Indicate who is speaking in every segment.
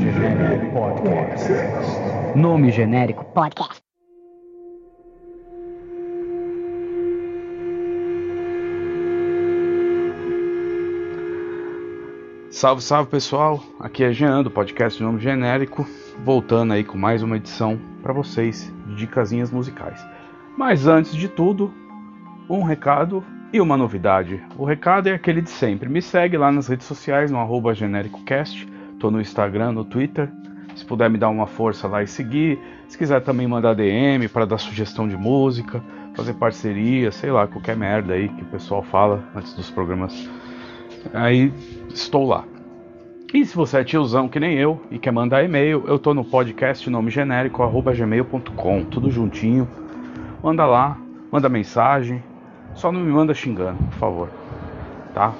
Speaker 1: Genérico Podcast.
Speaker 2: Nome genérico podcast.
Speaker 3: Salve, salve pessoal, aqui é Jean do podcast Nome Genérico, voltando aí com mais uma edição para vocês de dicasinhas musicais. Mas antes de tudo, um recado e uma novidade. O recado é aquele de sempre. Me segue lá nas redes sociais no arroba genéricocast. Tô no Instagram, no Twitter. Se puder me dar uma força lá e seguir. Se quiser também mandar DM para dar sugestão de música, fazer parceria, sei lá, qualquer merda aí que o pessoal fala antes dos programas. Aí estou lá. E se você é tiozão que nem eu e quer mandar e-mail, eu tô no podcast nome genérico arroba gmail.com, tudo juntinho. Manda lá, manda mensagem, só não me manda xingando, por favor. Tá?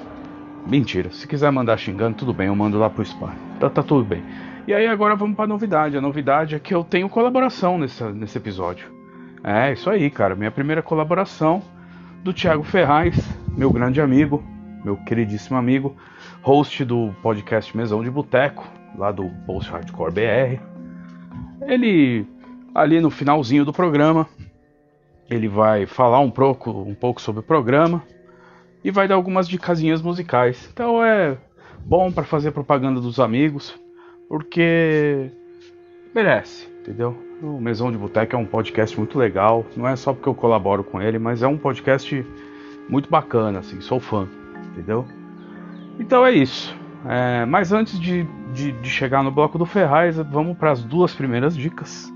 Speaker 3: Mentira. Se quiser mandar xingando, tudo bem, eu mando lá pro spam. Tá, tá tudo bem. E aí agora vamos pra novidade. A novidade é que eu tenho colaboração nesse, nesse episódio. É, isso aí, cara. Minha primeira colaboração do Thiago Ferraz, meu grande amigo, meu queridíssimo amigo, host do podcast Mesão de Boteco, lá do Post Hardcore BR. Ele, ali no finalzinho do programa, ele vai falar um pouco, um pouco sobre o programa e vai dar algumas dicasinhas musicais. Então é bom para fazer propaganda dos amigos, porque merece, entendeu? O Mesão de Boteca é um podcast muito legal, não é só porque eu colaboro com ele, mas é um podcast muito bacana, assim, sou fã, entendeu? Então é isso. É, mas antes de, de, de, chegar no bloco do Ferraz, vamos para as duas primeiras dicas.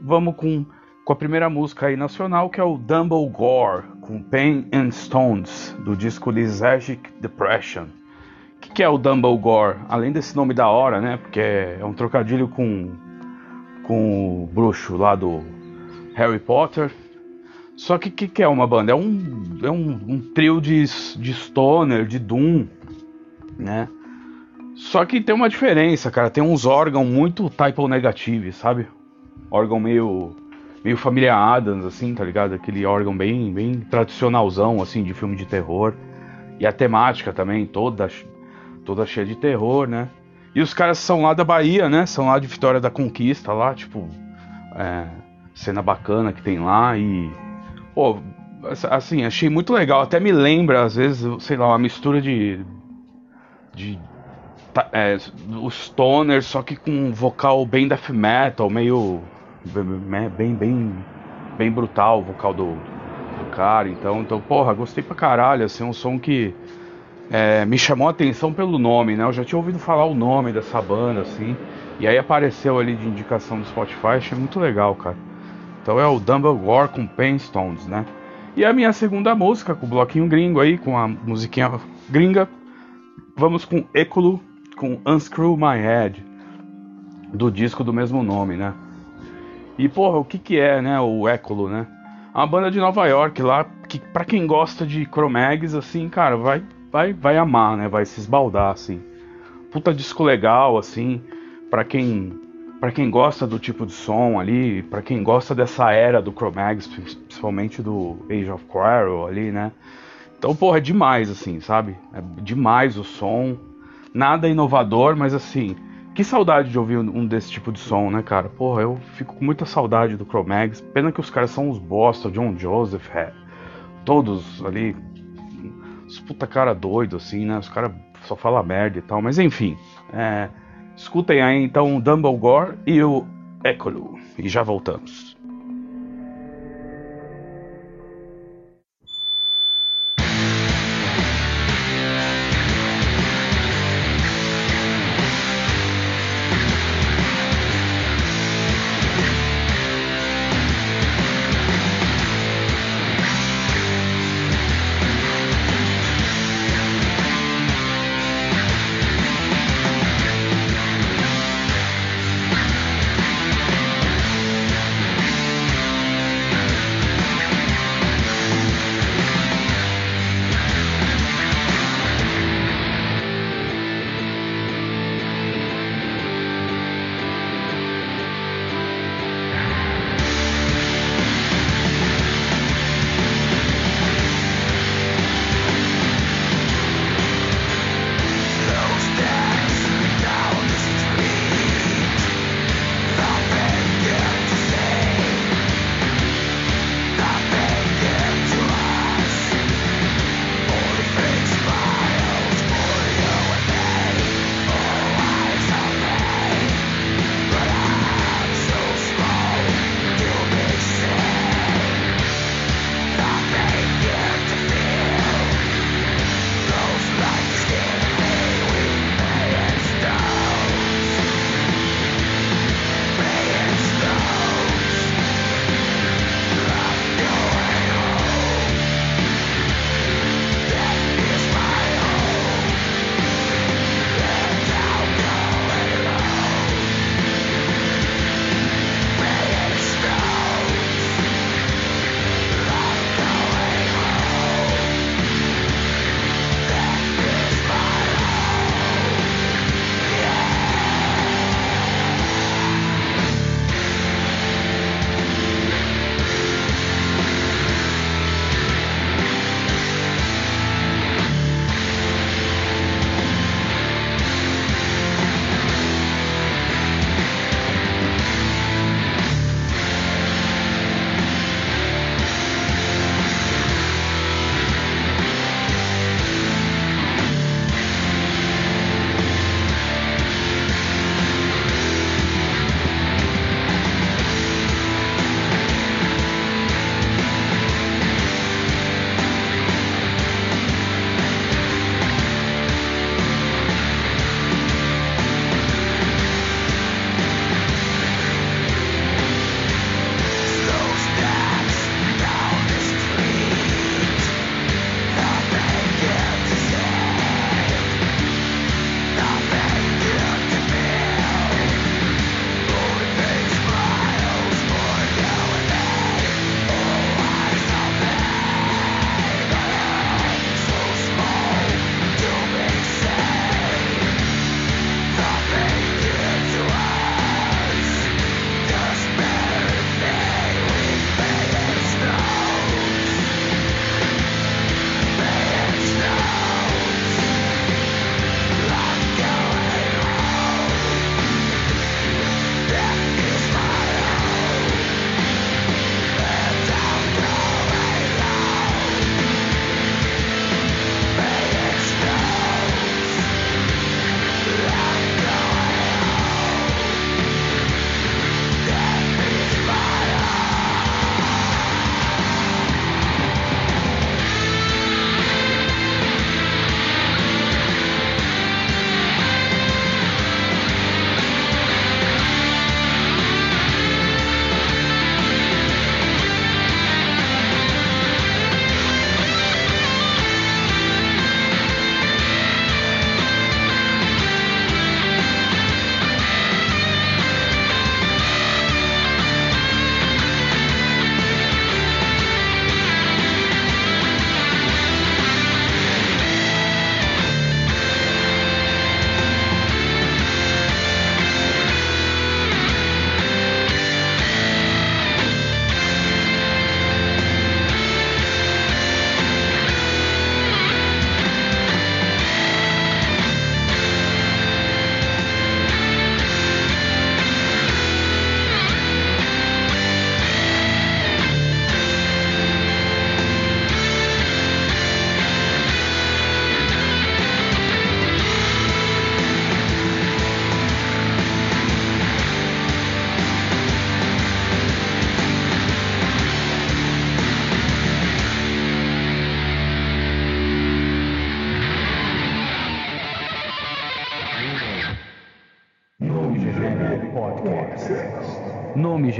Speaker 3: Vamos com com a primeira música aí nacional, que é o Dumble Gore, com Pain and Stones, do disco Lysergic Depression. O que, que, é o Dumble Gore? Além desse nome da hora, né? Porque é um trocadilho com, com o bruxo lá do Harry Potter. Só que o que, que, é uma banda? É um, é um, um trio de, de stoner, de doom, né? Só que tem uma diferença, cara. Tem uns órgãos muito typo negative, sabe? Órgão meio meio família Adams, assim, tá ligado? Aquele órgão bem, bem tradicionalzão, assim, de filme de terror. E a temática também, toda, toda cheia de terror, né? E os caras são lá da Bahia, né? São lá de Vitória da Conquista, lá, tipo, é, cena bacana que tem lá e. Pô, assim, achei muito legal. Até me lembra, às vezes, sei lá, uma mistura de. de. É, o stoner, só que com um vocal bem death metal, meio bem, bem, bem brutal o vocal do, do cara. Então, então, porra, gostei pra caralho. Assim, um som que é, me chamou a atenção pelo nome, né? Eu já tinha ouvido falar o nome dessa banda, assim. E aí apareceu ali de indicação do Spotify, achei muito legal, cara. Então é o Dumbledore com Painstones, né? E a minha segunda música, com o bloquinho gringo aí, com a musiquinha gringa. Vamos com Ecolo, com Unscrew My Head, do disco do mesmo nome, né? E porra, o que que é, né, o Ecolo, né? É uma banda de Nova York lá, que para quem gosta de Chromags, assim, cara, vai, vai, vai amar, né? Vai se esbaldar, assim. Puta disco legal, assim, para quem para quem gosta do tipo de som ali, para quem gosta dessa era do Chromags, principalmente do Age of Quarrel ali, né? Então, porra, é demais, assim, sabe? É demais o som. Nada inovador, mas assim, que saudade de ouvir um desse tipo de som, né, cara? Porra, eu fico com muita saudade do Chromags. Pena que os caras são os bosta, John Joseph, é, todos ali, os puta cara doido, assim, né? Os caras só falam merda e tal. Mas enfim, é, escutem aí então o Dumbledore e o Ecolo. E já voltamos.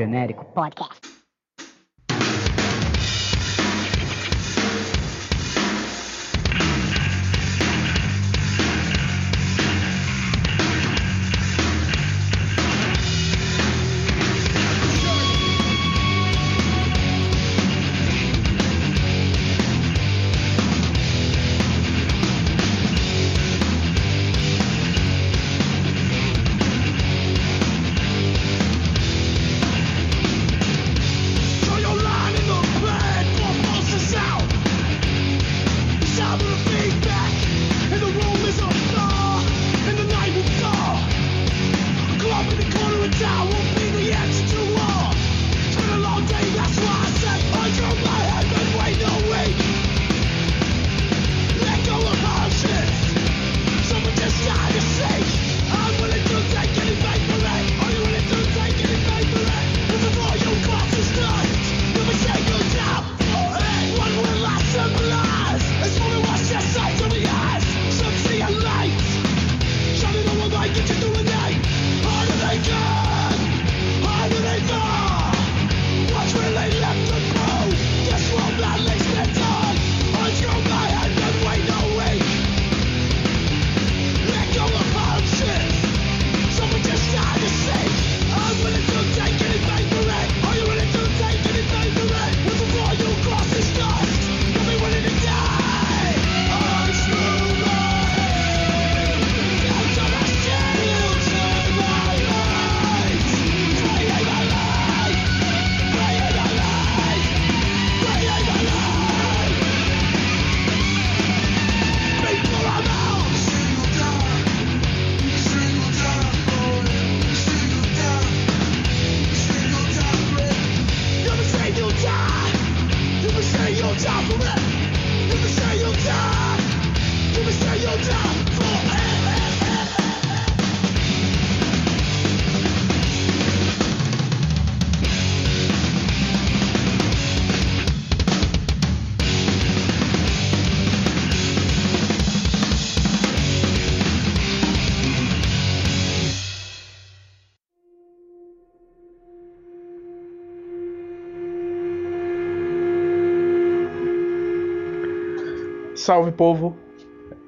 Speaker 2: Genérico podcast.
Speaker 3: Salve povo!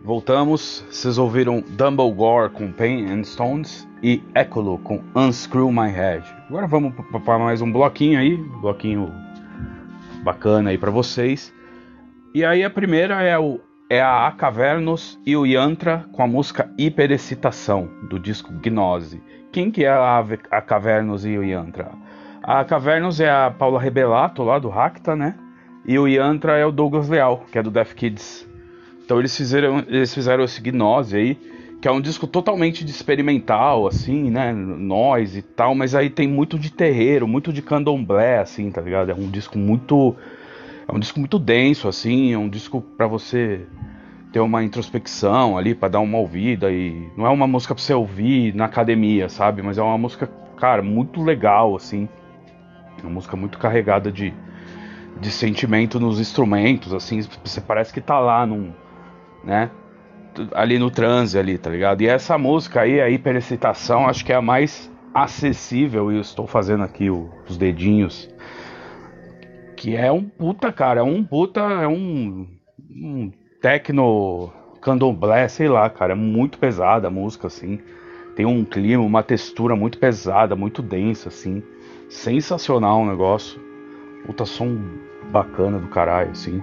Speaker 3: Voltamos. Vocês ouviram Dumbledore com Pain and Stones e Ecolo com Unscrew My Head. Agora vamos para mais um bloquinho aí, bloquinho bacana aí para vocês. E aí a primeira é, o, é a A Cavernos e o Yantra com a música Hiperexcitação do disco Gnose. Quem que é a, a Cavernos e o Yantra? A Cavernos é a Paula Rebelato lá do Racta, né? E o Yantra é o Douglas Leal, que é do Death Kids. Então eles fizeram, eles fizeram esse Gnose aí, que é um disco totalmente de experimental, assim, né? Noise e tal, mas aí tem muito de terreiro, muito de candomblé, assim, tá ligado? É um disco muito. É um disco muito denso, assim, é um disco pra você ter uma introspecção ali, pra dar uma ouvida e. Não é uma música pra você ouvir na academia, sabe? Mas é uma música, cara, muito legal, assim. É uma música muito carregada de, de sentimento nos instrumentos, assim, você parece que tá lá num, né, ali no transe ali, tá ligado? E essa música aí, a hiperexcitação, acho que é a mais acessível, e eu estou fazendo aqui o- os dedinhos, que é um puta, cara, é um puta, é um, um techno candomblé, sei lá, cara, é muito pesada a música, assim, tem um clima, uma textura muito pesada, muito densa, assim, sensacional o negócio, puta som bacana do caralho, assim.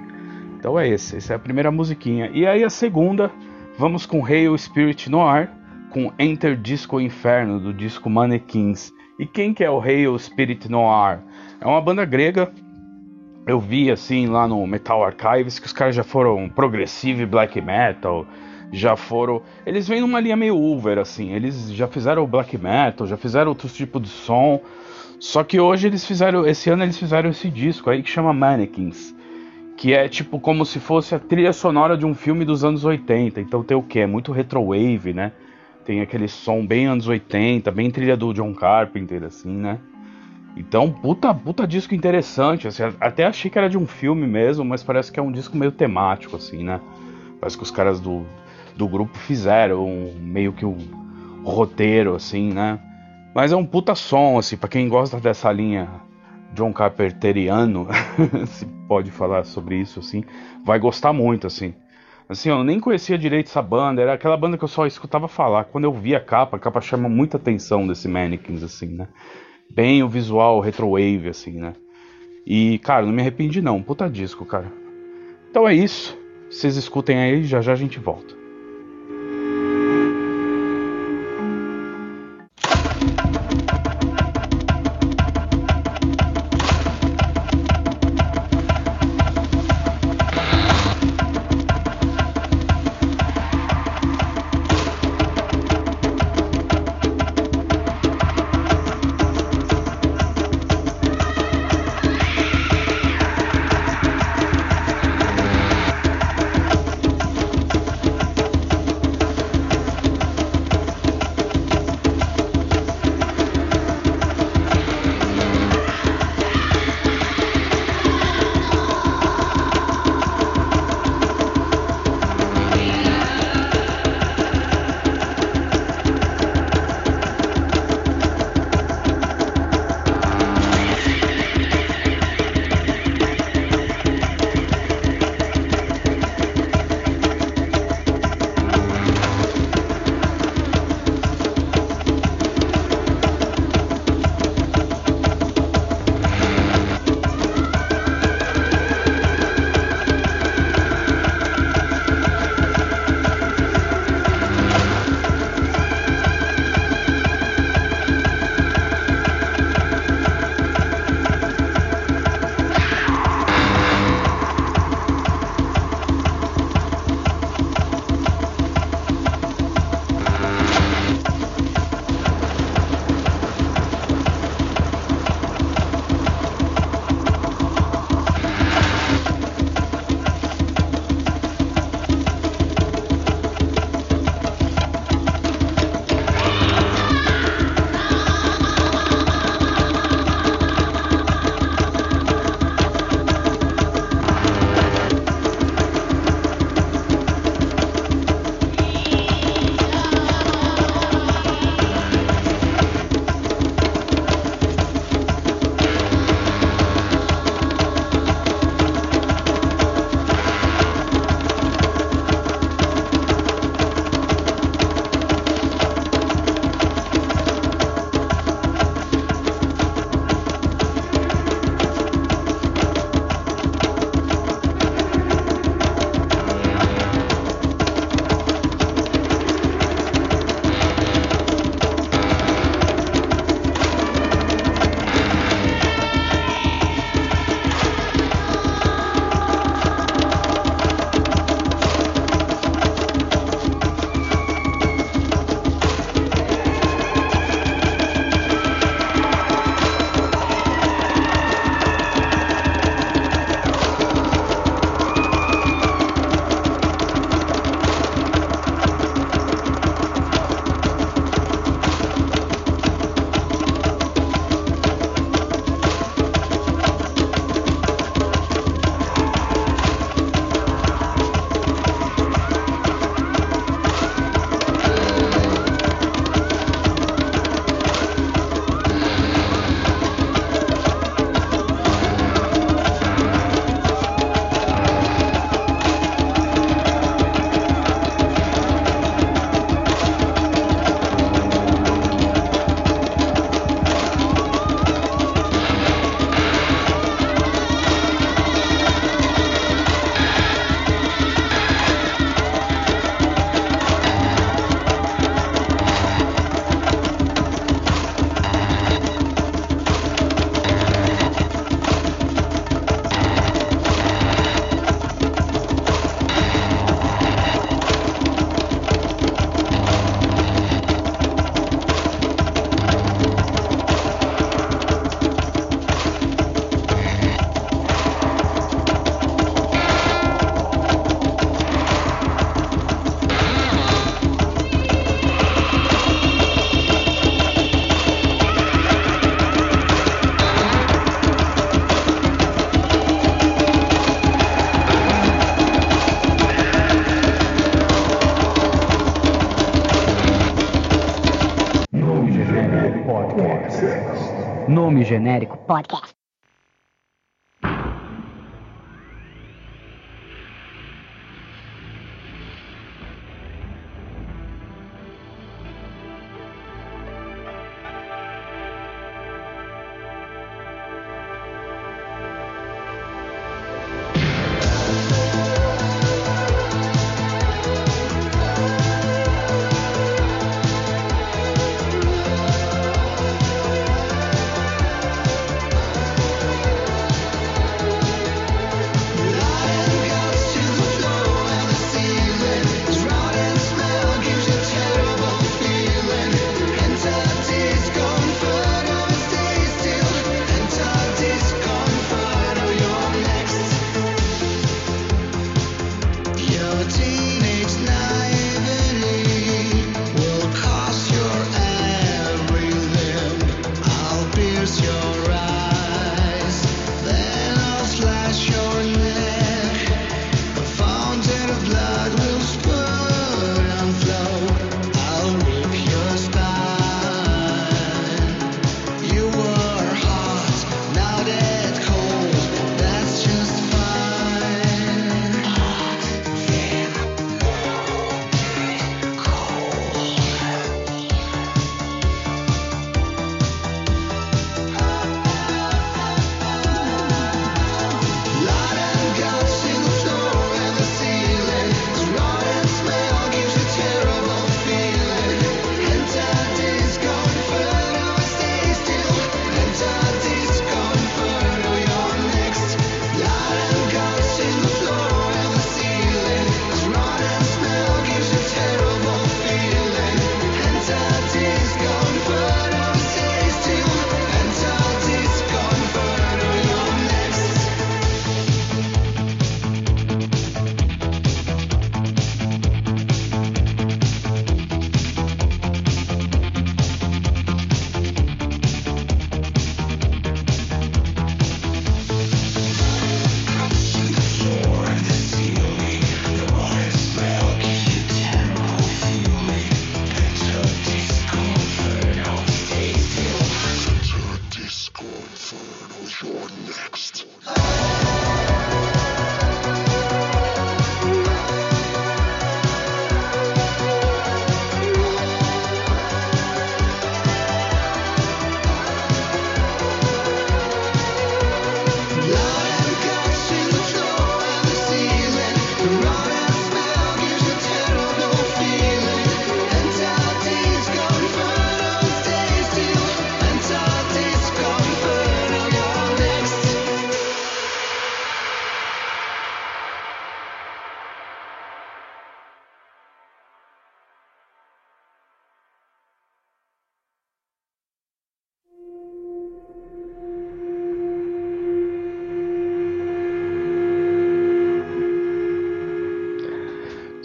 Speaker 3: Então é esse, essa é a primeira musiquinha. E aí a segunda, vamos com Hail Spirit Noir, com Enter Disco Inferno, do disco Mannequins. E quem que é o Hail Spirit Noir? É uma banda grega, eu vi assim lá no Metal Archives, que os caras já foram progressive black metal, já foram... Eles vêm numa linha meio over, assim, eles já fizeram black metal, já fizeram outros tipos de som, só que hoje eles fizeram, esse ano eles fizeram esse disco aí que chama Mannequins, que é tipo como se fosse a trilha sonora de um filme dos anos 80. Então tem o que? É muito retrowave, né? Tem aquele som bem anos 80, bem trilha do John Carpenter, assim, né? Então, puta, puta disco interessante. Assim, até achei que era de um filme mesmo, mas parece que é um disco meio temático, assim, né? Parece que os caras do, do grupo fizeram um- meio que um roteiro, assim, né? Mas é um puta som, assim, pra quem gosta dessa linha John Carpenteriano, se pode falar sobre isso, assim, vai gostar muito, assim. Assim, eu nem conhecia direito essa banda, era aquela banda que eu só escutava falar. Quando eu vi a capa, a capa chama muita atenção desse Mannequins, assim, né? Bem o visual retrowave, assim, né? E, cara, não me arrependi não, puta disco, cara. Então é isso. Vocês escutem aí, já já a gente volta.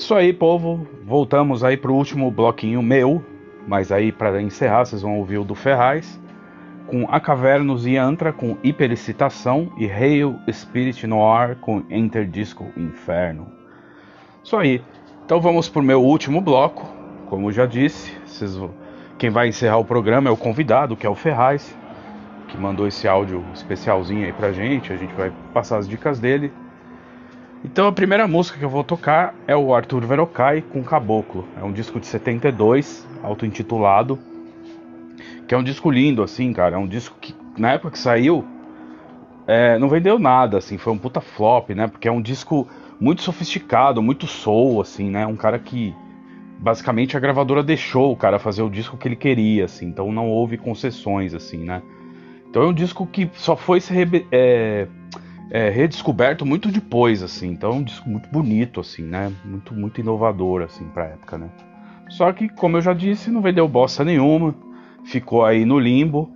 Speaker 3: Isso aí, povo. Voltamos aí pro último bloquinho meu. Mas aí, para encerrar, vocês vão ouvir o do Ferraz. Com A Cavernos e Antra com Hiperexcitação. E Hail Spirit Noir com Enter Disco Inferno. Isso aí. Então vamos pro meu último bloco. Como eu já disse, vocês quem vai encerrar o programa é o convidado, que é o Ferraz. Que mandou esse áudio especialzinho aí pra gente. A gente vai passar as dicas dele. Então a primeira música que eu vou tocar é o Arthur Verocai com Caboclo. É um disco de 72, auto-intitulado. Que é um disco lindo, assim, cara. É um disco que na época que saiu é, não vendeu nada, assim. Foi um puta flop, né? Porque é um disco muito sofisticado, muito soul, assim, né? Um cara que basicamente a gravadora deixou o cara fazer o disco que ele queria, assim. Então não houve concessões, assim, né? Então é um disco que só foi se é, é, redescoberto muito depois, assim. Então um disco muito bonito, assim, né? Muito, muito inovador, assim, pra época, né? Só que, como eu já disse, não vendeu bosta nenhuma. Ficou aí no limbo.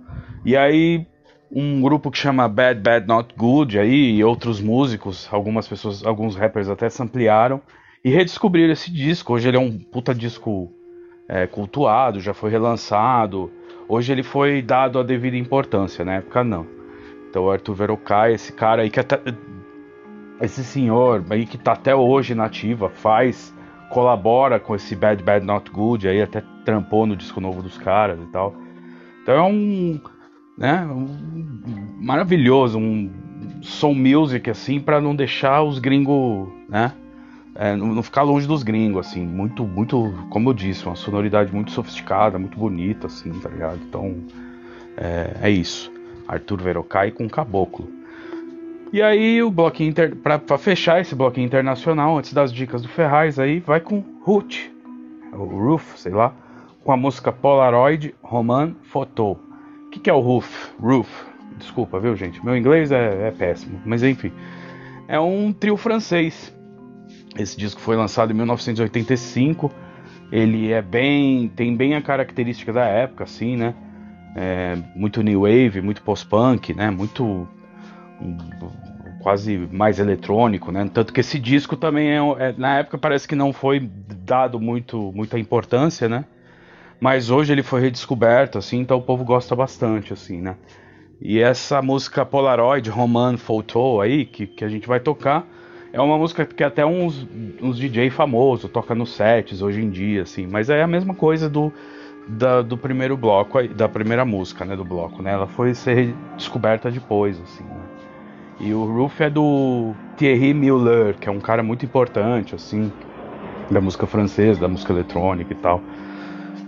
Speaker 3: E aí, um grupo que chama Bad Bad Not Good aí, e outros músicos, algumas pessoas, alguns rappers até se ampliaram e redescobriram esse disco. Hoje ele é um puta disco é, cultuado, já foi relançado. Hoje ele foi dado a devida importância, na época não. Então Arthur Verocai, esse cara aí que até. Esse senhor aí que tá até hoje na ativa, faz, colabora com esse Bad Bad Not Good, aí até trampou no disco novo dos caras e tal. Então é um, né? Um- maravilhoso, um soul music assim para não deixar os gringos, né? É, não ficar longe dos gringos, assim, muito, muito, como eu disse, uma sonoridade muito sofisticada, muito bonita, assim, tá ligado? Então, é, é isso. Arthur Verocai com Caboclo. E aí o bloquinho inter... pra fechar esse bloquinho internacional, antes das dicas do Ferraz, aí vai com Ruth, o Roof, sei lá, com a música Polaroid Roman Photo. O que, que é o Roof? Roof. Desculpa, viu, gente? Meu inglês é, é péssimo, mas enfim. É um trio francês. Esse disco foi lançado em 1985. Ele é bem. tem bem a característica da época, assim, né? É, muito new wave, muito post-punk, né? Muito um, quase mais eletrônico, né? Tanto que esse disco também é, é- na época parece que não foi dado muito muita importância, né? Mas hoje ele foi redescoberto, assim, então o povo gosta bastante, assim, né? E essa música Polaroid, Roman Photo aí, que, que a gente vai tocar, é uma música que até uns, uns DJ famosos toca nos sets hoje em dia, assim, mas é a mesma coisa do, da- do primeiro bloco, da primeira música, né, do bloco, né? Ela foi ser descoberta depois, assim, né? E o Roof é do Thierry Miller, que é um cara muito importante, assim, da música francesa, da música eletrônica e tal.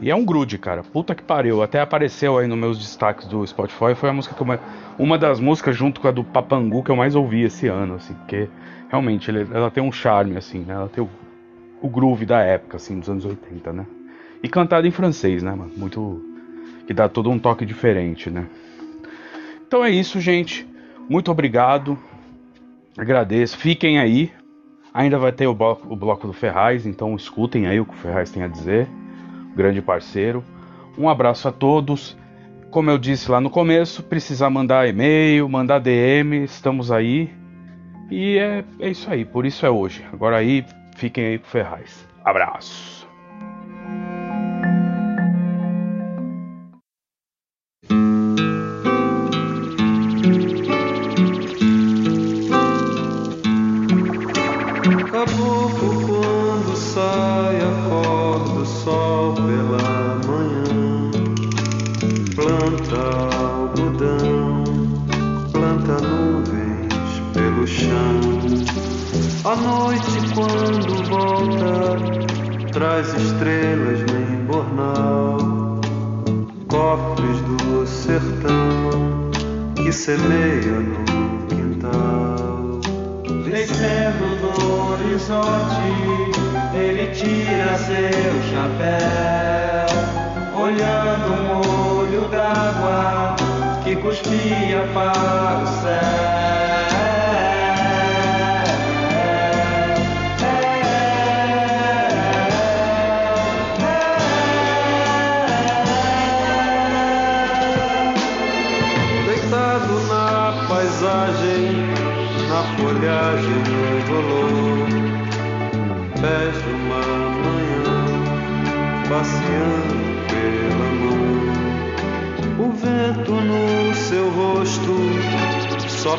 Speaker 3: E é um grude, cara. Puta que pariu. Até apareceu aí nos meus destaques do Spotify. Foi a música que eu, uma das músicas junto com a do Papangu que eu mais ouvi esse ano, assim, porque realmente ele- ela tem um charme, assim, né? Ela tem o, o groove da época, assim, dos anos 80, né? E cantada em francês, né, mano? Muito. que dá todo um toque diferente, né? Então é isso, gente. Muito obrigado. Agradeço. Fiquem aí. Ainda vai ter o bloco, o bloco do Ferraz, então escutem aí o que o Ferraz tem a dizer. Grande parceiro. Um abraço a todos. Como eu disse lá no começo, precisar mandar e-mail, mandar DM, estamos aí. E é, é isso aí, por isso é hoje. Agora aí, fiquem aí com o Ferraz. Abraço.
Speaker 4: Semeia no quintal. Descendo do horizonte, ele tira seu chapéu, olhando um olho d'água que cuspia para o céu.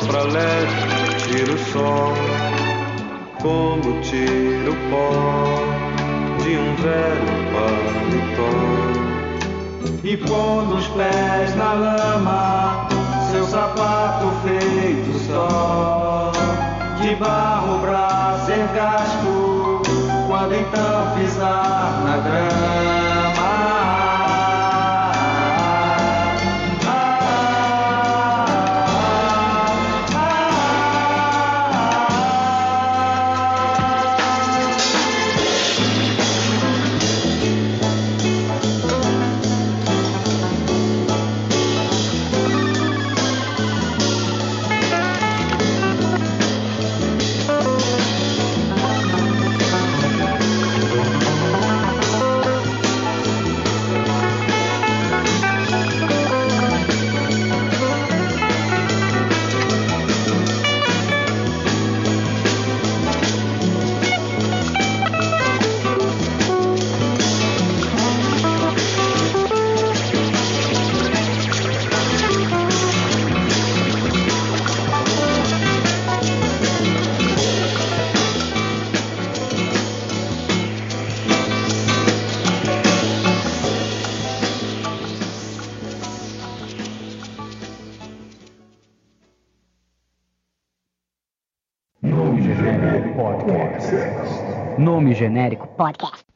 Speaker 4: Sopra leve tira o sol como tira o pó de um velho paletó. E pondo os pés na lama, seu sapato feito só, de barro pra ser gasto, quando então pisar
Speaker 2: Genérico Podcast.
Speaker 5: Nome genérico podcast.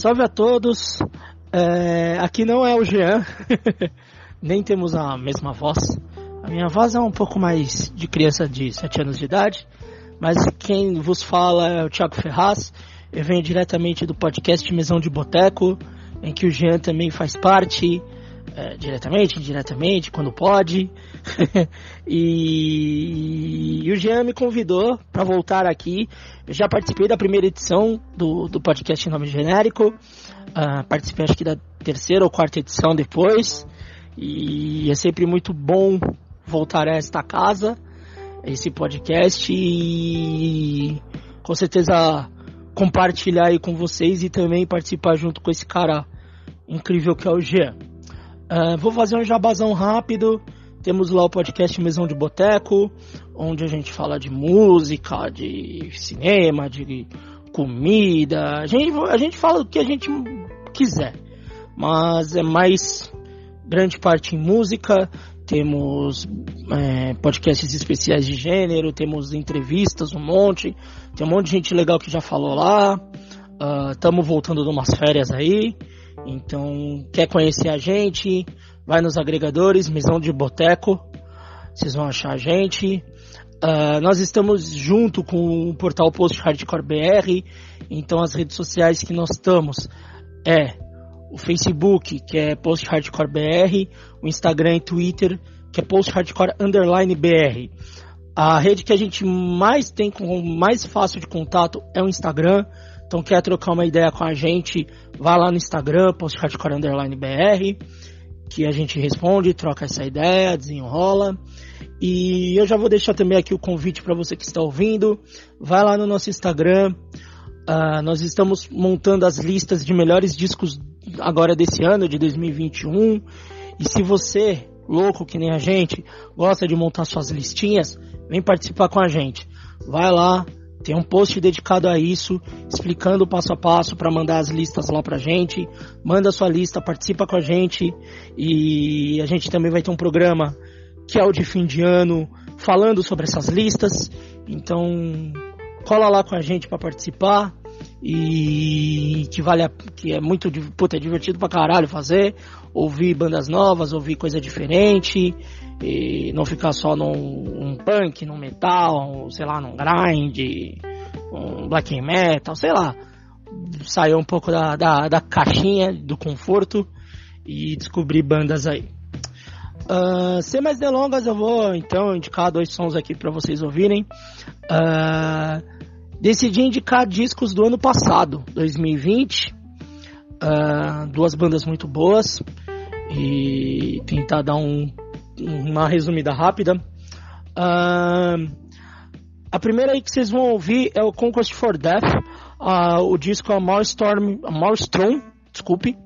Speaker 6: Salve a todos. É, aqui não é o Jean, nem temos a mesma voz. A minha voz é um pouco mais de criança de 7 anos de idade, mas quem vos fala é o Thiago Ferraz. Eu venho diretamente do podcast Mesão de Boteco, em que o Jean também faz parte, é, diretamente, indiretamente, quando pode. e, e o Jean me convidou para voltar aqui. Eu já participei da primeira edição do, do podcast nome genérico. Uh, participei acho que da terceira ou quarta edição depois. E é sempre muito bom voltar a esta casa, a esse podcast e com certeza compartilhar aí com vocês e também participar junto com esse cara incrível que é o Jean. Uh, vou fazer um jabazão rápido. Temos lá o podcast Mesão de Boteco, onde a gente fala de música, de cinema, de comida. A gente, a gente fala o que a gente quiser, mas é mais grande parte em música. Temos é, podcasts especiais de gênero, temos entrevistas, um monte. Tem um monte de gente legal que já falou lá. Estamos uh, voltando de umas férias aí. Então, quer conhecer a gente? Vai nos agregadores, Mesão de Boteco. Vocês vão achar a gente. Uh, nós estamos junto com o portal Post Hardcore BR. Então, as redes sociais que nós estamos é o Facebook, que é Post Hardcore BR, o Instagram e Twitter, que é Post Hardcore Underline BR. A rede que a gente mais tem com mais fácil de contato é o Instagram. Então quer trocar uma ideia com a gente, vá lá no Instagram, Post Hardcore Underline BR, que a gente responde, troca essa ideia, desenrola. E eu já vou deixar também aqui o convite para você que está ouvindo. Vai lá no nosso Instagram. Uh, nós estamos montando as listas de melhores discos agora desse ano, de 2021. E se você, louco que nem a gente, gosta de montar suas listinhas, vem participar com a gente. Vai lá, tem um post dedicado a isso, explicando passo a passo para mandar as listas lá pra gente. Manda sua lista, participa com a gente e a gente também vai ter um programa que é o de fim de ano falando sobre essas listas. Então, cola lá com a gente para participar e que vale a, que é muito puta, é divertido pra caralho fazer, ouvir bandas novas, ouvir coisa diferente e não ficar só num um punk, num metal, sei lá, num grind, um black metal, sei lá, sair um pouco da, da, da caixinha do conforto e descobrir bandas aí. Uh, sem mais delongas, eu vou então indicar dois sons aqui para vocês ouvirem. Uh, Decidi indicar discos do ano passado, 2020. Uh, duas bandas muito boas. E tentar dar um, uma resumida rápida. Uh, a primeira aí que vocês vão ouvir é o Conquest for Death. Uh, o disco é Maelstrom, Maelstrom desculpe,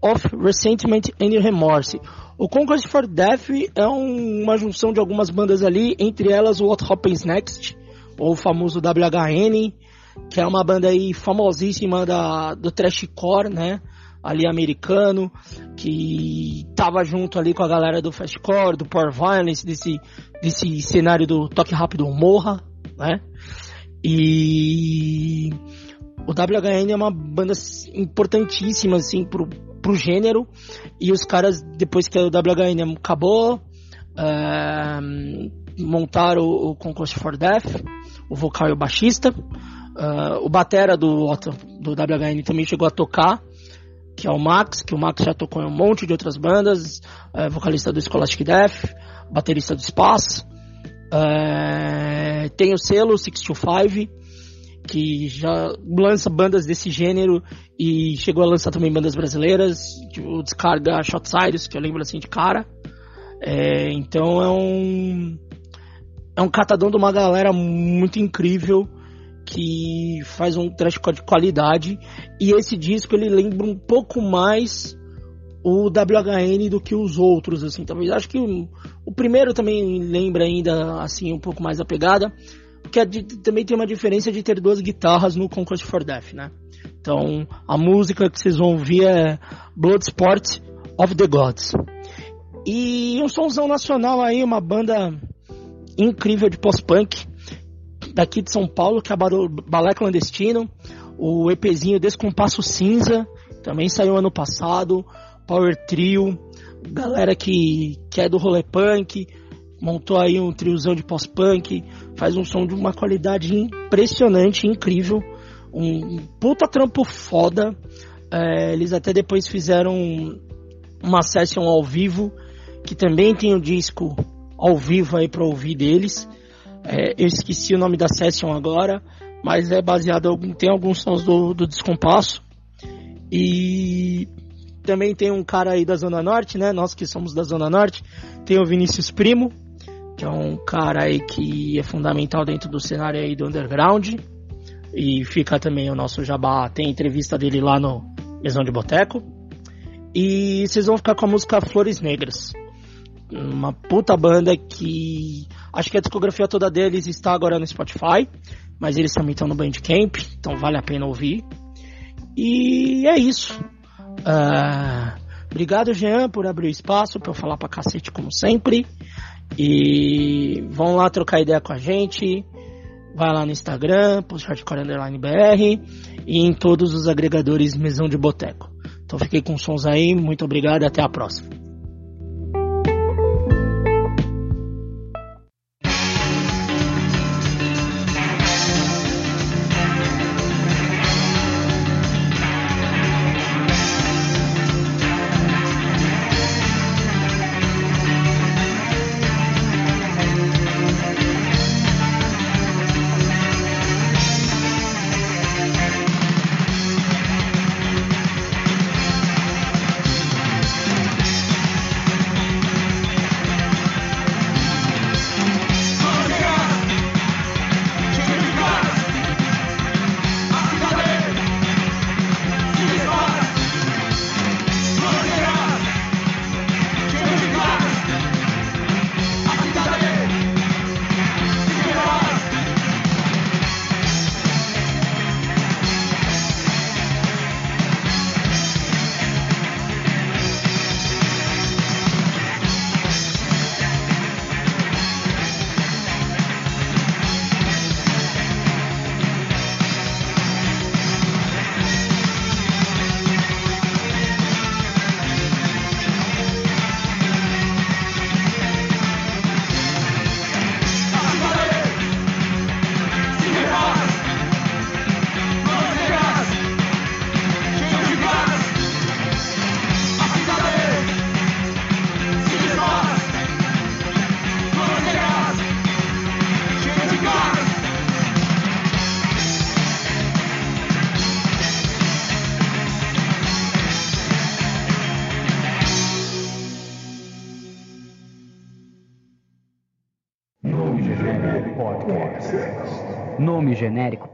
Speaker 6: of Resentment and Remorse. O Conquest for Death é um, uma junção de algumas bandas ali, entre elas o What Happens Next, ou o famoso WHN, que é uma banda aí famosíssima da, do trashcore, né? Ali americano, que tava junto ali com a galera do fastcore, do power violence, desse, desse cenário do toque rápido morra, né? E o WHN é uma banda importantíssima, assim, pro, pro gênero. E os caras, depois que o WHN acabou, uh, montaram o, o Conquest for Death, o vocal e o baixista. Uh, o batera do, do WHN também chegou a tocar, que é o Max, que o Max já tocou em um monte de outras bandas, uh, vocalista do Scholastic Death, baterista do Space. Uh, tem o selo 625, que já lança bandas desse gênero e chegou a lançar também bandas brasileiras, o Descarga Shotsires, que eu lembro assim de cara. É, então é um é um catadão de uma galera muito incrível que faz um trash de qualidade. E esse disco ele lembra um pouco mais o WHN do que os outros assim. Talvez acho que o, o primeiro também lembra ainda assim um pouco mais a pegada porque é também tem uma diferença de ter duas guitarras no Conquest for Death né? Então a música que vocês vão ouvir é Bloodsport of the Gods. E um somzão nacional aí uma banda incrível de post-punk daqui de São Paulo, que é Balé Clandestino. O EPzinho Descompasso Cinza também saiu ano passado. Power Trio, galera que, que é do rolê punk, montou aí um triozão de pós-punk, faz um som de uma qualidade impressionante, incrível, um, um puta trampo foda. É, eles até depois fizeram uma session ao vivo, que também tem o disco ao vivo aí para ouvir deles. É, eu esqueci o nome da session agora, mas é baseado tem alguns sons do, do Descompasso. E também tem um cara aí da Zona Norte, né? Nós que somos da Zona Norte. Tem o Vinícius Primo, que é um cara aí que é fundamental dentro do cenário aí do underground. E fica também o nosso jabá, tem entrevista dele lá no Mesão de Boteco. E vocês vão ficar com a música Flores Negras. Uma puta banda que acho que a discografia toda deles está agora no Spotify, mas eles também estão no Bandcamp, então vale a pena ouvir. E é isso. Uh, obrigado, Jean, por abrir o espaço para eu falar pra cacete, como sempre. E vão lá trocar ideia com a gente. Vai lá no Instagram, Post Hardcore Underline BR e em todos os agregadores Mesão de Boteco. Então fiquei com sons aí, muito obrigado e até a próxima.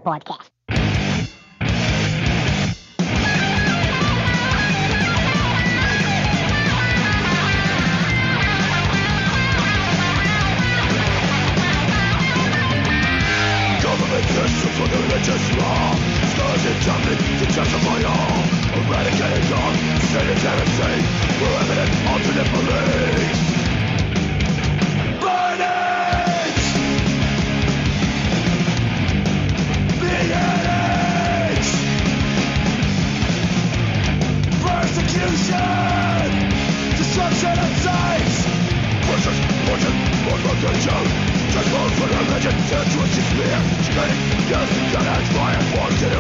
Speaker 2: Podcast.
Speaker 7: Persecution! Destruction of sites! Forces, fortune, mortification! Transform for religion, that's what you fear! Spreading death and fire, forms to be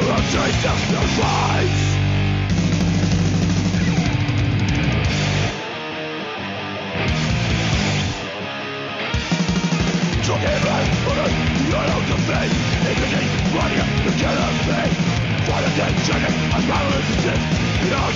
Speaker 7: Ignorant, running, the killer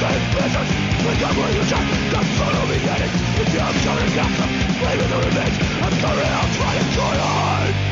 Speaker 7: swoich plecach Wykamuj już jak tak solo mi jedyn Wypiłem ciągle z gasem do rybeć I'm sorry, I'm trying